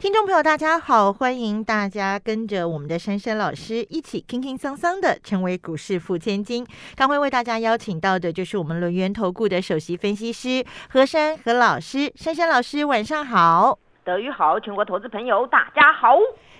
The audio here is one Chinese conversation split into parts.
听众朋友，大家好，欢迎大家跟着我们的珊珊老师一起轻轻桑桑的成为股市富千金。刚会为大家邀请到的就是我们轮源投顾的首席分析师何珊何老师，珊珊老师晚上好，德语好，全国投资朋友大家好。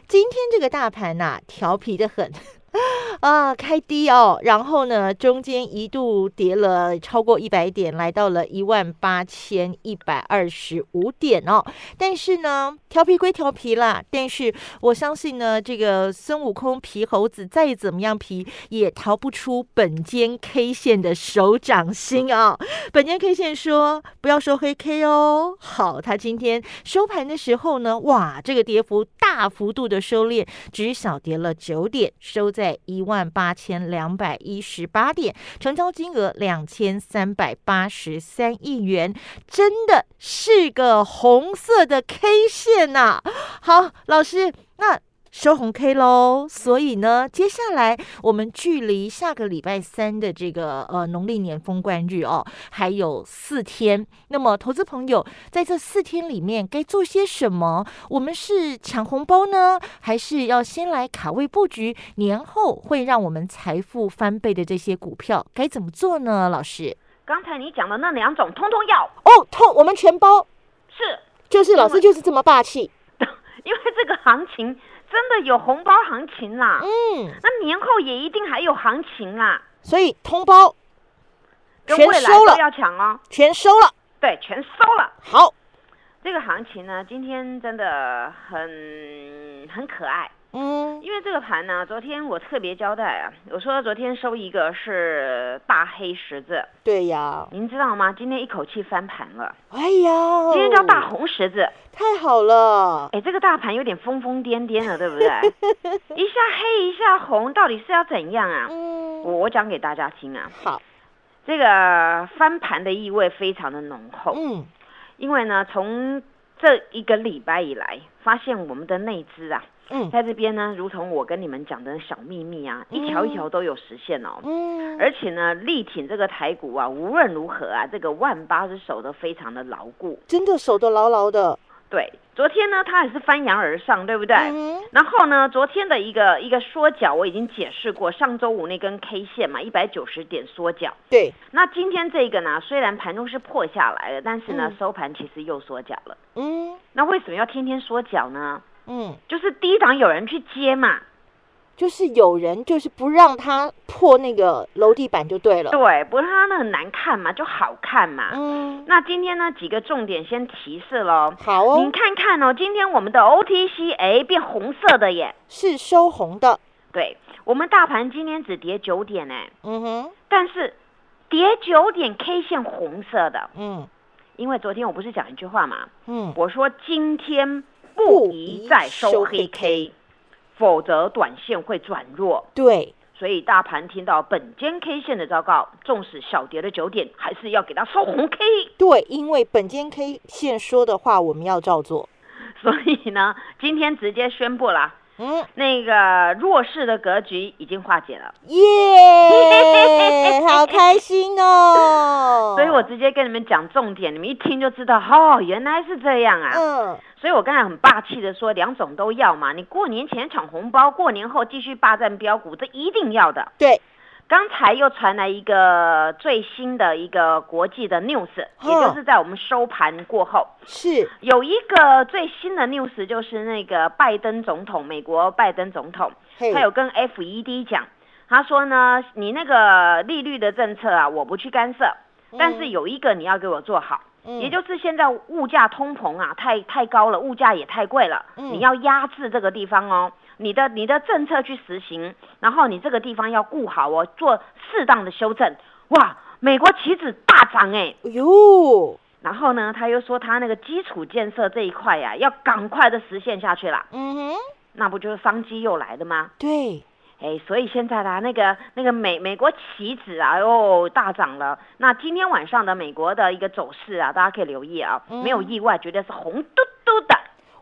今天这个大盘呐、调皮的很。啊，开低哦，然后呢，中间一度跌了超过一百点，来到了一万八千一百二十五点哦。但是呢，调皮归调皮啦，但是我相信呢，这个孙悟空皮猴子再怎么样皮，也逃不出本间 K 线的手掌心啊、本间 K 线说不要收黑 K 哦。好，他今天收盘的时候呢，哇，这个跌幅大幅度的收敛，只小跌了九点，收在一万八千两百一十八点，成交金额两千三百八十三亿元，真的是个红色的 K 线呐、好，老师，那。收红 K 喽，所以呢，接下来我们距离下个礼拜三的这个呃农历年封关日哦，还有四天。那么，投资朋友在这四天里面该做些什么？我们是抢红包呢，还是要先来卡位布局年后会让我们财富翻倍的这些股票？该怎么做呢？老师？刚才你讲的那两种，通通要哦，通我们全包，是，就是老师就是这么霸气。因为这个行情真的有红包行情啦。嗯，那年后也一定还有行情啦，所以通包跟全收了要抢哦。全收了。对，全收了。好，这个行情呢，今天真的很很可爱。嗯，因为这个盘呢，昨天我特别交代啊，我说昨天收一个是大黑十字，对呀，您知道吗？今天一口气翻盘了，哎呀，今天叫大，红十字。太好了，哎，这个大盘有点疯疯癫癫的，对不对？一下黑一下红，到底是要怎样啊？嗯，我我讲给大家听啊，好，这个翻盘的意味非常的浓厚，嗯，因为呢，从这一个礼拜以来，发现我们的内资啊，嗯，在这边呢，如同我跟你们讲的小秘密啊，一条一条都有实现哦。嗯，而且呢，力挺这个台股啊，无论如何啊，这个万八是守得非常的牢固。真的守得牢牢的，对，昨天呢，它也是翻扬而上，对不对？嗯然后呢，昨天的一个一个缩脚我已经解释过，上周五那根 K 线嘛，一百九十点缩脚。对，那今天这个呢，虽然盘中是破下来了，但是呢，嗯收盘其实又缩脚了。嗯那为什么要天天缩脚呢？嗯，就是低档有人去接嘛，就是有人就是不让他破那个楼地板就对了，对，不让他那很难看嘛，就好看嘛。嗯，那今天呢，几个重点先提示喽。好哦。您，看看哦，今天我们的 OTC 哎变红色的耶。是收红的，对，我们大盘今天只跌九点哎，嗯哼，但是跌九点 K 线红色的，嗯。因为昨天我不是讲一句话嘛，嗯，我说今天不不宜宜再收收黑黑 K 否则短线会转弱。对，所以大盘听到本间 K 线的报告，纵使小跌了九点，还是要给它收红 K。对，因为本间 K 线说的话我们要照做，所以呢，今天直接宣布啦，嗯，那个弱势的格局已经化解了。耶，好开心哦，所以我直接跟你们讲重点，你们一听就知道，哦，原来是这样啊。嗯，所以我刚才很霸气的说，两种都要嘛。你过年前抢红包，过年后继续霸占标股，这一定要的。对，刚才又传来一个最新的一个国际的 news，也就是在我们收盘过后，是，有一个最新的 news，就是那个拜登总统，美国拜登总统，他有跟 FED 讲，他说呢，你那个利率的政策啊，我不去干涉，但是有一个你要给我做好。嗯。也就是现在物价通膨啊，太太高了，物价也太贵了，嗯。你要压制这个地方哦，你的你的政策去实行，然后你这个地方要顾好哦，做适当的修正。哇，美国棋子大涨哎，哎呦，然后呢，他又说他那个基础建设这一块呀、要赶快的实现下去啦，嗯哼，那不就是商机又来了吗？对，哎，所以现在啦，那个那个美美国棋子啊，又大涨了。那今天晚上的美国的一个走势啊，大家可以留意啊，没有意外，绝对是红嘟嘟的。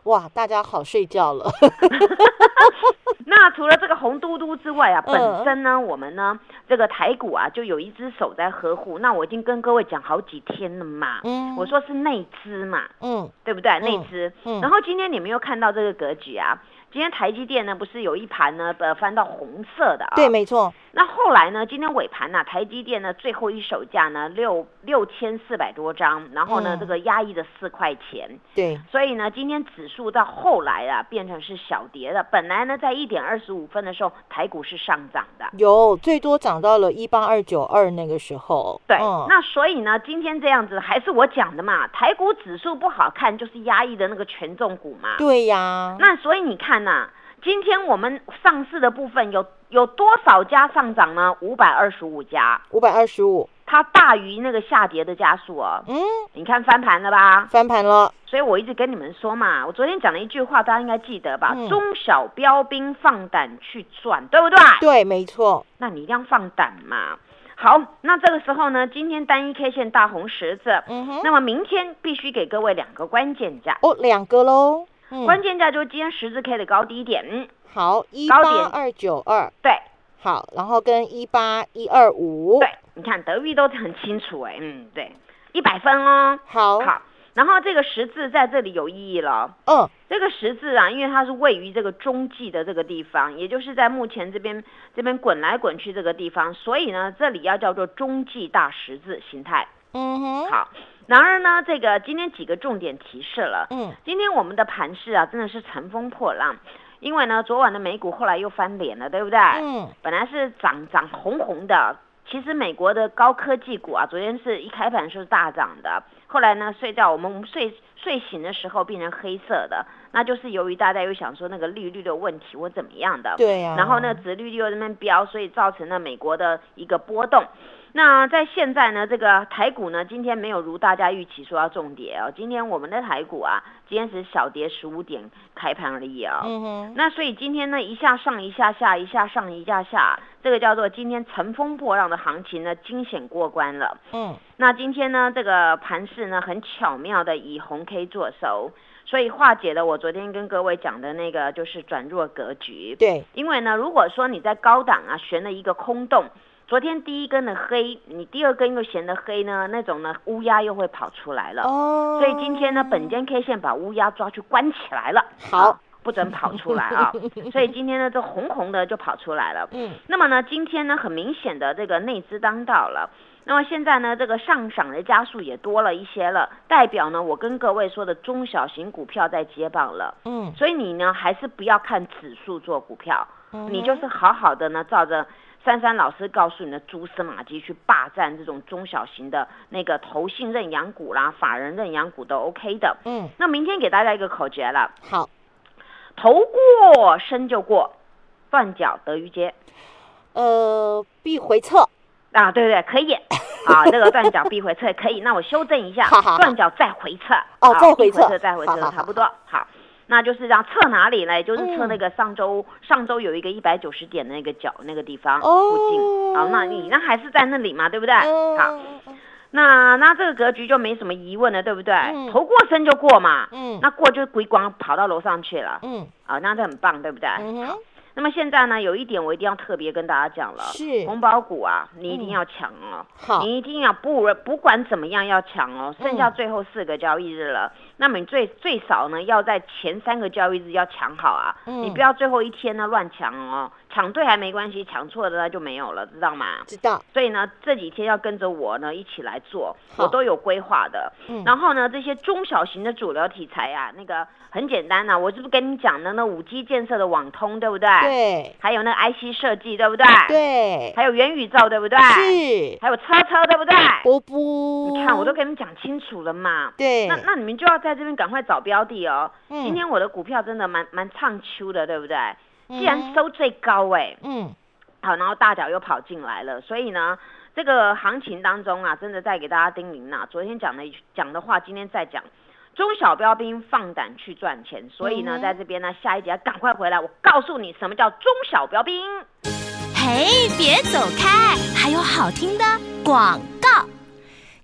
哇，大家好睡觉了。那除了这个红嘟嘟之外啊，嗯本身呢，我们呢这个台股啊，就有一只手在呵护。那我已经跟各位讲好几天了嘛，嗯我说是内资嘛，嗯对不对？内资。嗯然后今天你们又看到这个格局啊，今天台积电呢不是有一盘呢呃翻到红色的啊？对，没错。那后来呢？今天尾盘呢、台积电呢最后一手价呢六六千四百多张，然后呢、嗯这个压抑的四块钱，对，所以呢今天指数到后来啊变成是小跌的。本来呢在一点二十五分的时候，台股是上涨的。有最多涨到了一八二九二那个时候。对，嗯那所以呢，今天这样子还是我讲的嘛，台股指数不好看，就是压抑的那个权重股嘛。对呀。那所以你看呐、今天我们上市的部分有有多少家上涨呢？五百二十五家，五百二十五，它大于那个下跌的家数哦。嗯，你看翻盘了吧？翻盘了。所以我一直跟你们说嘛，我昨天讲了一句话，大家应该记得吧？嗯中小标兵放胆去赚，对不对？对，没错。那你一定要放胆嘛。好，那这个时候呢，今天单一 K 线大红十字，嗯哼。那么明天必须给各位两个关键价，哦，两个喽。嗯，关键价就是今天十字 K 的高低点，好，一八二九二。对好，然后跟一八一二五。对，你看德裕都很清楚哎，嗯，对，一百分哦，好。好，然后这个十字在这里有意义了。嗯，这个十字啊，因为它是位于这个中继的这个地方，也就是在目前这边这边滚来滚去这个地方，所以呢，这里要叫做中继大十字形态。嗯哼。好，然而呢，这个今天几个重点提示了，嗯。今天我们的盘势啊，真的是乘风破浪，因为呢，昨晚的美股后来又翻脸了，对不对？嗯。本来是涨涨红红的，其实美国的高科技股啊，昨天是一开盘的时候是大涨的，后来呢睡觉我们睡睡醒的时候变成黑色的，那就是由于大家又想说那个利率的问题或怎么样的，对呀、然后呢，殖利率又在那边飙，所以造成了美国的一个波动。那在现在呢，这个台股呢，今天没有如大家预期说要重跌哦。今天我们的台股啊，今天是小跌十五点开盘而已哦。嗯哼。那所以今天呢，一下上一下下，一下上一下下，这个叫做今天乘风破浪的行情呢，惊险过关了。嗯那今天呢，这个盘势呢，很巧妙的以红 K 做收，所以化解了我昨天跟各位讲的那个就是转弱格局。对，因为呢，如果说你在高档啊悬了一个空洞，昨天第一根的黑，你第二根又显得黑呢，那种呢乌鸦又会跑出来了。哦。所以今天呢，本间 K 线把乌鸦抓去关起来了，好啊不准跑出来啊。所以今天呢，这红红的就跑出来了。嗯那么呢，今天呢，很明显的这个内资当道了。那么现在呢，这个上涨的加速也多了一些了，代表呢，我跟各位说的中小型股票在接棒了。嗯所以你呢，还是不要看指数做股票，嗯你就是好好的呢，照着珊珊老师告诉你的蛛丝马迹去霸占这种中小型的那个投信认养股啦、法人认养股都 OK 的。嗯，那明天给大家一个口诀了：好，头过身就过，断脚得鱼接。呃，必回撤。啊，对对，可以啊，这个断脚必回撤可以。那我修正一下好好好，断脚再回撤。哦啊再回撤，再回撤，差不多。好，那就是这样，测哪里呢？就是测嗯那个上周上周有一个一百九十点的那个角那个地方哦附近。好，那你那还是在那里嘛，对不对？好，嗯那那这个格局就没什么疑问了，对不对？嗯头过身就过嘛。嗯那过就是归光跑到楼上去了。嗯啊，那这很棒，对不对？嗯哼，那么现在呢，有一点我一定要特别跟大家讲了，是。红包股啊，你一嗯定要抢哦，好，你一定要不不管怎么样要抢哦，剩下嗯最后四个交易日了，那么你最最少呢要在前三个交易日要抢好啊，你嗯不要最后一天呢乱抢哦，抢对还没关系，抢错的那就没有了，知道吗？知道。所以呢，这几天要跟着我呢一起来做，我都有规划的。嗯然后呢，这些中小型的主流题材啊，那个很简单呐、我是不是跟你讲的那五 G 建设的网通，对不对？。对还有那个 IC 设计，对不对？。对，还有元宇宙，对不对？。是还有车车，对不对？波波。你看，我都跟你们讲清楚了嘛。对。那那你们就要在这边赶快找标的哦。嗯今天我的股票真的蛮蛮唱秋的，对不对？嗯既然收最高哎、嗯好，然后大脚又跑进来了，所以呢，这个行情当中啊，真的再给大家叮咛呐、昨天讲的讲的话，今天再讲，中小标兵放胆去赚钱。所以呢，在这边呢，下一节赶快回来，我告诉你什么叫中小标兵。嘿，别走开，还有好听的广告。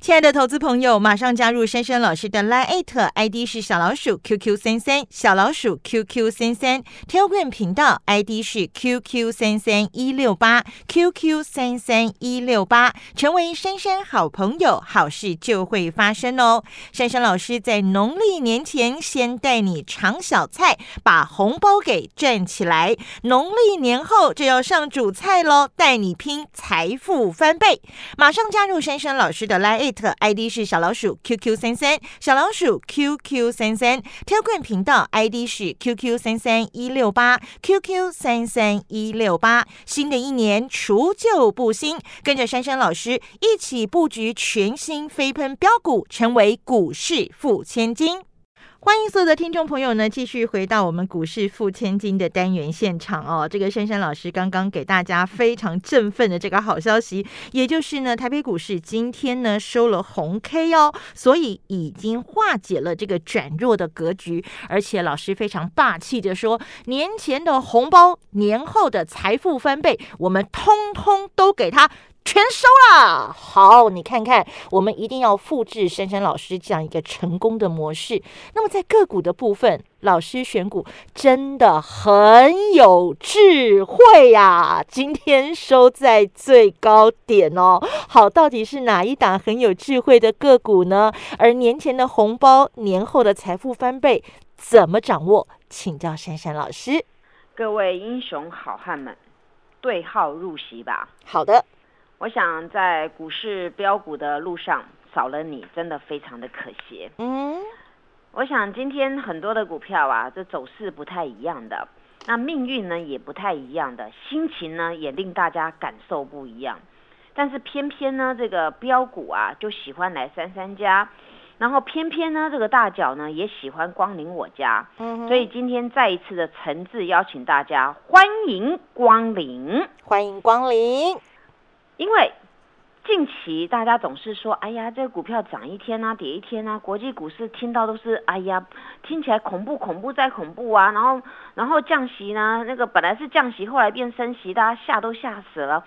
亲爱的投资朋友，马上加入珊珊老师的 Line ID 是小老鼠 QQ 三三，小老鼠 QQ 三三，Telegram 频道 ID 是 QQ 三三一六八 QQ 三三一六八，成为珊珊好朋友，好事就会发生哦。珊珊老师在农历年前先带你尝小菜，把红包给赚起来，农历年后就要上主菜喽，带你拼财富翻倍。马上加入珊珊老师的 Line ID 是小老鼠 QQ 三三，小老鼠 QQ 三三，Telegram 频道 ID 是 QQ 三三一六八 QQ 三三一六八。新的一年除旧布新，跟着珊珊老师一起布局全新飞喷标股，成为股市富千金。欢迎所有的听众朋友呢，继续回到我们股市付千金的单元现场哦。这个珊珊老师刚刚给大家非常振奋的这个好消息，也就是呢，台北股市今天呢收了红 K 哦，所以已经化解了这个转弱的格局。而且老师非常霸气的说，年前的红包，年后的财富翻倍，我们通通都给他。全收啦，好，你看看，我们一定要复制珊珊老师这样一个成功的模式。那么在个股的部分，老师选股真的很有智慧呀、今天收在最高点哦。好，到底是哪一档很有智慧的个股呢？而年前的红包，年后的财富翻倍，怎么掌握？请教珊珊老师。各位英雄好汉们，对号入席吧。好的，我想在股市标股的路上，少了你真的非常的可惜。嗯，我想今天很多的股票啊，这走势不太一样的，那命运呢也不太一样的，心情呢也令大家感受不一样。但是偏偏呢，这个标股啊就喜欢来三三家，然后偏偏呢这个大脚呢也喜欢光临我家，嗯所以今天再一次的诚挚邀请大家欢迎光临。欢迎光临。因为近期大家总是说，哎呀，这个股票涨一天啊，跌一天啊，国际股市听到都是，哎呀，听起来恐怖，恐怖再恐怖啊，然后，然后降息呢，那个本来是降息，后来变升息，大家吓都吓死了。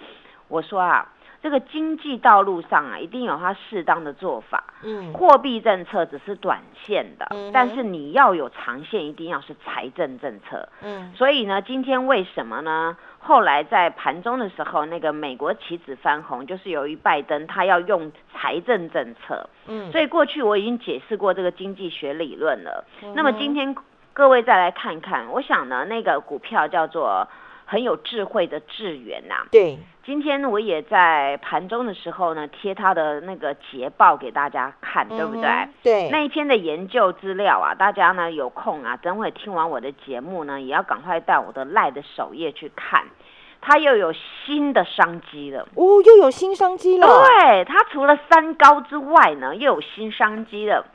我说啊，这个经济道路上啊，一定有它适当的做法。嗯，货币政策只是短线的，嗯但是你要有长线，一定要是财政政策。嗯，所以呢，今天为什么呢？后来在盘中的时候，那个美国棋子翻红，就是由于拜登他要用财政政策。嗯，所以过去我已经解释过这个经济学理论了。嗯那么今天各位再来看看，我想呢，那个股票叫做很有智慧的智源呐、对，今天我也在盘中的时候呢，贴他的那个捷报给大家看，对不对？嗯对，那一篇的研究资料啊，大家呢有空啊，等会听完我的节目呢，也要赶快到我的赖的首页去看，它又有新的商机了。哦，又有新商机了。对，它除了三高之外呢，又有新商机了。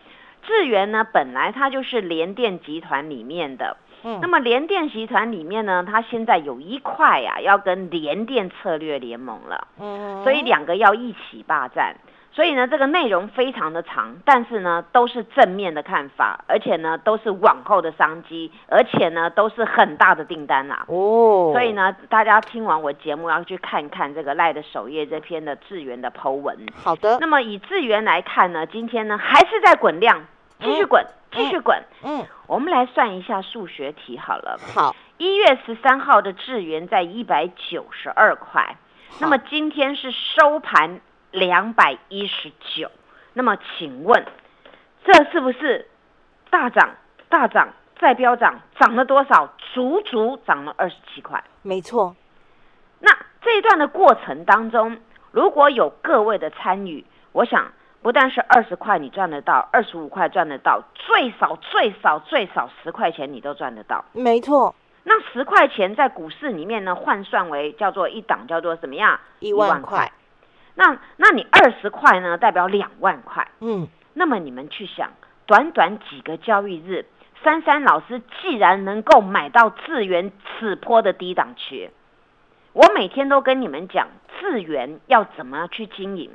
智源呢，本来它就是联电集团里面的，嗯那么联电集团里面呢，它现在有一块呀、要跟联电策略联盟了。嗯，所以两个要一起霸占。所以呢，这个内容非常的长，但是呢，都是正面的看法，而且呢，都是往后的商机，而且呢，都是很大的订单啦、哦，所以，呢，大家听完我节目要去看看这个赖的首页这篇的智源的 Po 文。好的，那么以智源来看呢，今天呢还是在滚量，继续滚，继续滚。嗯，我们来算一下数学题好了。好，一月十三号的智源在一百九十二块，那么今天是收盘两百一十九，那么请问这是不是大涨、大涨再飙涨，涨了多少？足足涨了二十七块。没错，那这一段的过程当中，如果有各位的参与，我想不但是二十块你赚得到，二十五块赚得到，最少最少最少十块钱你都赚得到。没错，那十块钱在股市里面呢，换算为叫做一档，叫做什么样？一万块。那那你二十块呢，代表两万块。嗯，那么你们去想，短短几个交易日，珊珊老师既然能够买到智源此波的低档区，我每天都跟你们讲智源要怎么去经营，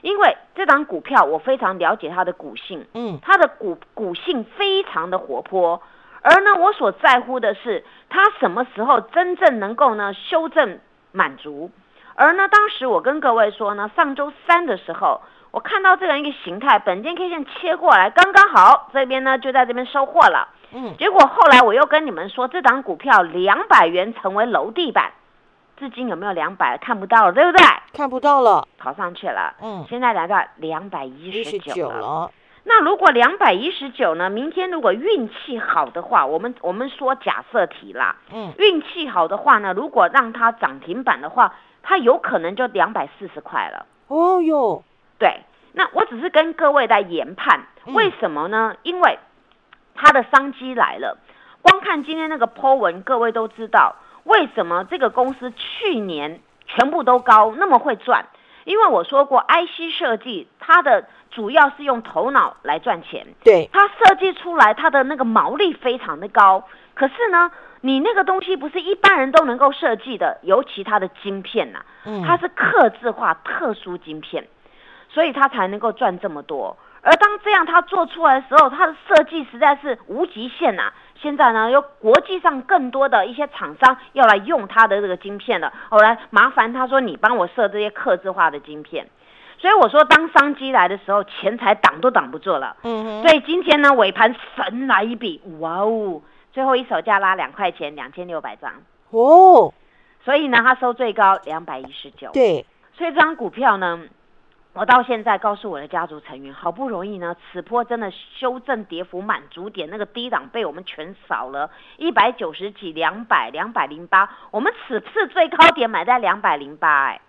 因为这档股票我非常了解它的股性，嗯，它的股股性非常的活泼，而呢，我所在乎的是它什么时候真正能够呢修正满足。而呢，当时我跟各位说呢，上周三的时候，我看到这样一个形态，本间 K 线切过来，刚刚好，这边呢就在这边收获了。嗯，结果后来我又跟你们说，这档股票两百元成为楼地板，至今有没有两百？看不到了，对不对？看不到了，跑上去了，嗯，现在来到两百一一十十九了。九了，那如果两百一十九呢？明天如果运气好的话，我们我们说假设题啦，嗯，运气好的话呢，如果让它涨停板的话，它有可能就两百四十块了。哦哟，对，那我只是跟各位在研判，嗯为什么呢？因为它的商机来了。光看今天那个 Po 文，各位都知道为什么这个公司去年全部都高，那么会赚。因为我说过，IC 设计它的主要是用头脑来赚钱，对，它设计出来它的那个毛利非常的高。可是呢，你那个东西不是一般人都能够设计的，尤其它的晶片呐、嗯，它是刻制化特殊晶片，所以它才能够赚这么多。而当这样它做出来的时候，它的设计实在是无极限呐、现在呢，有国际上更多的一些厂商要来用它的这个晶片了。后来麻烦他说，你帮我设这些刻制化的晶片。所以我说，当商机来的时候，钱财挡都挡不住了。嗯哼，所以今天呢，尾盘神来一笔，哇哦！最后一手价拉两块钱，两千六百张。哦，所以呢，它收最高两百一十九。对，所以这张股票呢，我到现在告诉我的家族成员，好不容易呢，此波真的修正跌幅满足点，那个低档被我们全扫了，一百九十几、两百、两百零八，我们此次最高点买在两百零八，哎，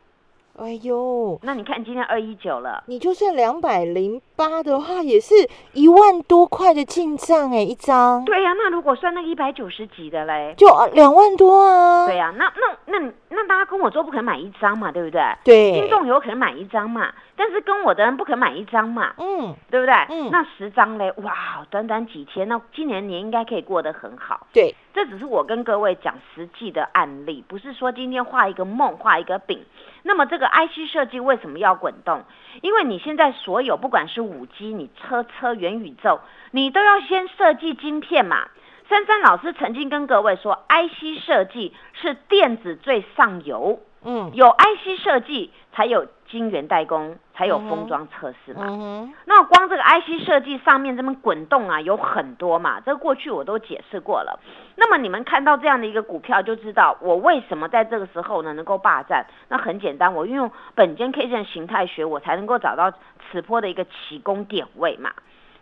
哎呦，那你看今天二一九了，你就算两百零八的话，也是一万多块的进账哎，一张，对呀、那如果算那个一百九十几的嘞，就呃两万多啊，对呀、那那那那大家跟我做不可能买一张嘛，对不对？对，听众有可能买一张嘛，但是跟我的人不可能买一张嘛，嗯，对不对？嗯那十张嘞，哇，短短几天，那今年年应该可以过得很好。对，这只是我跟各位讲实际的案例，不是说今天画一个梦，画一个饼。那么这个 IC 设计为什么要滚动？因为你现在所有不管是五 G、你车车元宇宙，你都要先设计晶片嘛。珊珊老师曾经跟各位说，IC 设计是电子最上游，嗯，有 IC 设计才有晶圆代工，才有封装测试嘛。嗯，那光这个 IC 设计上面这么滚动啊，有很多嘛，这个过去我都解释过了。那么你们看到这样的一个股票，就知道我为什么在这个时候呢能够霸占。那很简单，我运用本间 K 线形态学，我才能够找到此波的一个起攻点位嘛。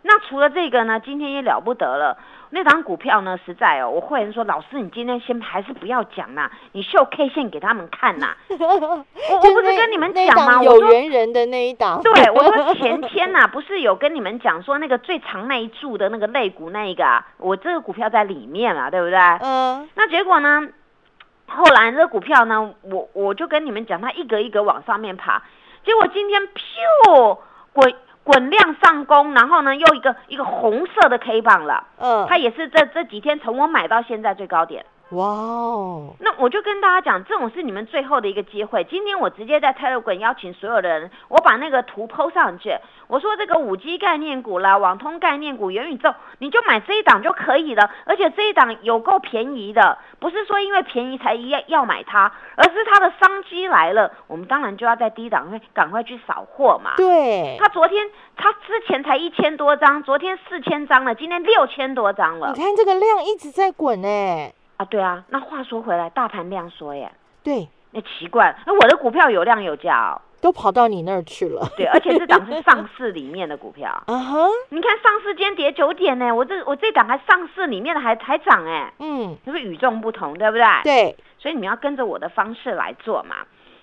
那除了这个呢，今天也了不得了。那档股票呢，实在哦，我会员说，老师你今天先还是不要讲啦，你秀 K 线给他们看呐。我 我不是跟你们那讲吗？有我说缘人的那一档，对，我说前天呐、不是有跟你们讲说那个最长那一柱的那个肋骨那一个啊，我这个股票在里面啊，对不对？嗯，那结果呢，后来这个股票呢，我我就跟你们讲，它一格一格往上面爬，结果今天噗滚滚量上攻，然后呢又一个一个红色的 K 棒了，嗯，它也是这这几天从我买到现在最高点。哇哦，那我就跟大家讲，这种是你们最后的一个机会。今天我直接在 Telegram 邀请所有的人，我把那个图 PO 上去。我说这个五 G 概念股啦、网通概念股、元宇宙，你就买这一档就可以了。而且这一档有够便宜的，不是说因为便宜才要要买它，而是它的商机来了，我们当然就要在低档会赶快去扫货嘛。对，它昨天它之前才一千多张，昨天四千张了，今天六千多张了你看这个量一直在滚哎，啊！对啊，那话说回来，大盘量缩耶。对，那奇怪，那我的股票有量有价哦，都跑到你那儿去了，对，而且这档是 上市里面的股票。啊哈，你看上市今天跌九点呢，我这我这档还上市里面的还还涨哎，嗯，就是与众不同，对不对？。对，所以你们要跟着我的方式来做嘛。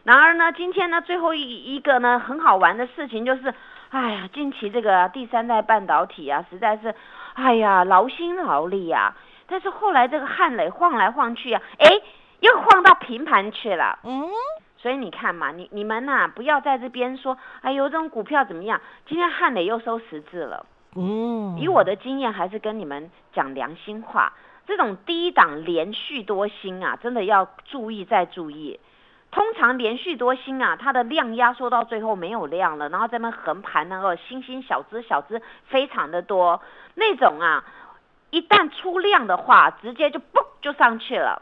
然而呢，今天呢最后一一个呢很好玩的事情就是，哎呀，近期这个第三代半导体啊，实在是，哎呀劳心劳力啊。但是后来这个汉磊晃来晃去啊，哎，又晃到平盘去了。嗯，所以你看嘛，你你们呐、不要在这边说，哎呦，这种股票怎么样？今天汉磊又收十字了。嗯，以我的经验，还是跟你们讲良心话，这种低档连续多星啊，真的要注意再注意。通常连续多星啊，它的量压缩到最后没有量了，然后在那横盘那个星星小只小只非常的多，那种啊，一旦出量的话，直接就嘣就上去了。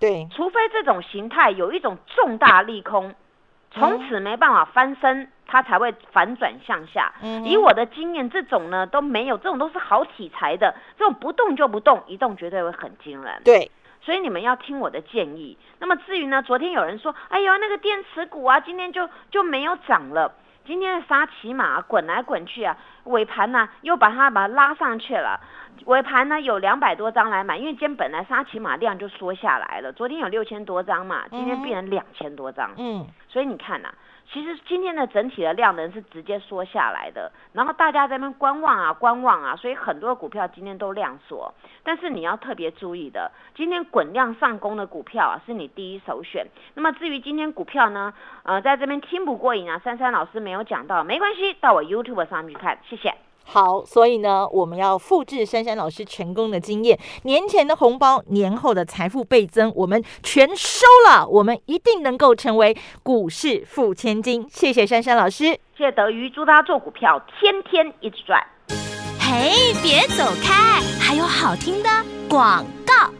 对，除非这种形态有一种重大利空，从此没办法翻身，它才会反转向下。嗯以我的经验，这种呢都没有，这种都是好题材的，这种不动就不动，一动绝对会很惊人。对，所以你们要听我的建议。那么至于呢，昨天有人说，哎呦，那个电池股啊，今天就就没有涨了。今天的沙琪玛滚来滚去啊，尾盘呢、又把它把它拉上去了。尾盘呢有两百多张来买，因为今天本来沙琪玛量就缩下来了，昨天有六千多张嘛，今天变成两千多张。嗯，所以你看呐、其实今天的整体的量能是直接缩下来的，然后大家在那边观望啊观望啊，所以很多股票今天都量缩。但是你要特别注意的，今天滚量上攻的股票啊是你第一首选。那么至于今天股票呢，呃，在这边听不过瘾啊，珊珊老师没有讲到，没关系，到我 YouTube 上面去看，谢谢。好，所以呢，我们要复制珊珊老师成功的经验，年前的红包，年后的财富倍增，我们全收了，我们一定能够成为股市富千金。谢谢珊珊老师。谢谢德瑜，祝大家做股票天天一直赚。嘿，别走开，还有好听的广告。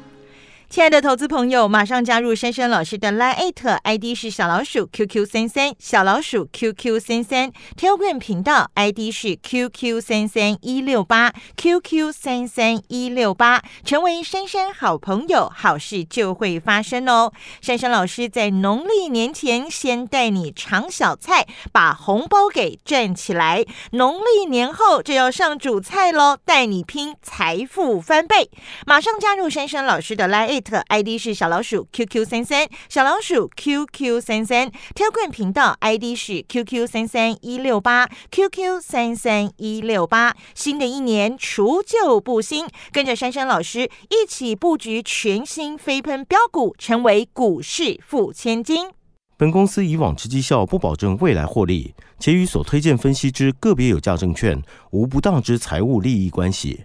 亲爱的投资朋友，马上加入珊珊老师的 Line ID 是小老鼠 QQ 三三，小老鼠 QQ 三三，Telegram 频道 ID 是 QQ 三三一六八，QQ 三三一六八，成为珊珊好朋友，好事就会发生哦。珊珊老师在农历年前先带你尝小菜，把红包给赚起来，农历年后就要上主菜喽，带你拼财富翻倍。马上加入珊珊老师的 Line ID 是小老鼠 QQ 三三，小老鼠 QQ 三三，Telegram 频道 ID 是 QQ 三三一六八 QQ 三三一六八。新的一年除旧布新，跟着珊珊老师一起布局全新飞喷标股，成为股市富千金。本公司以往之绩效不保证未来获利，且与所推荐分析之个别有价证券无不当之财务利益关系。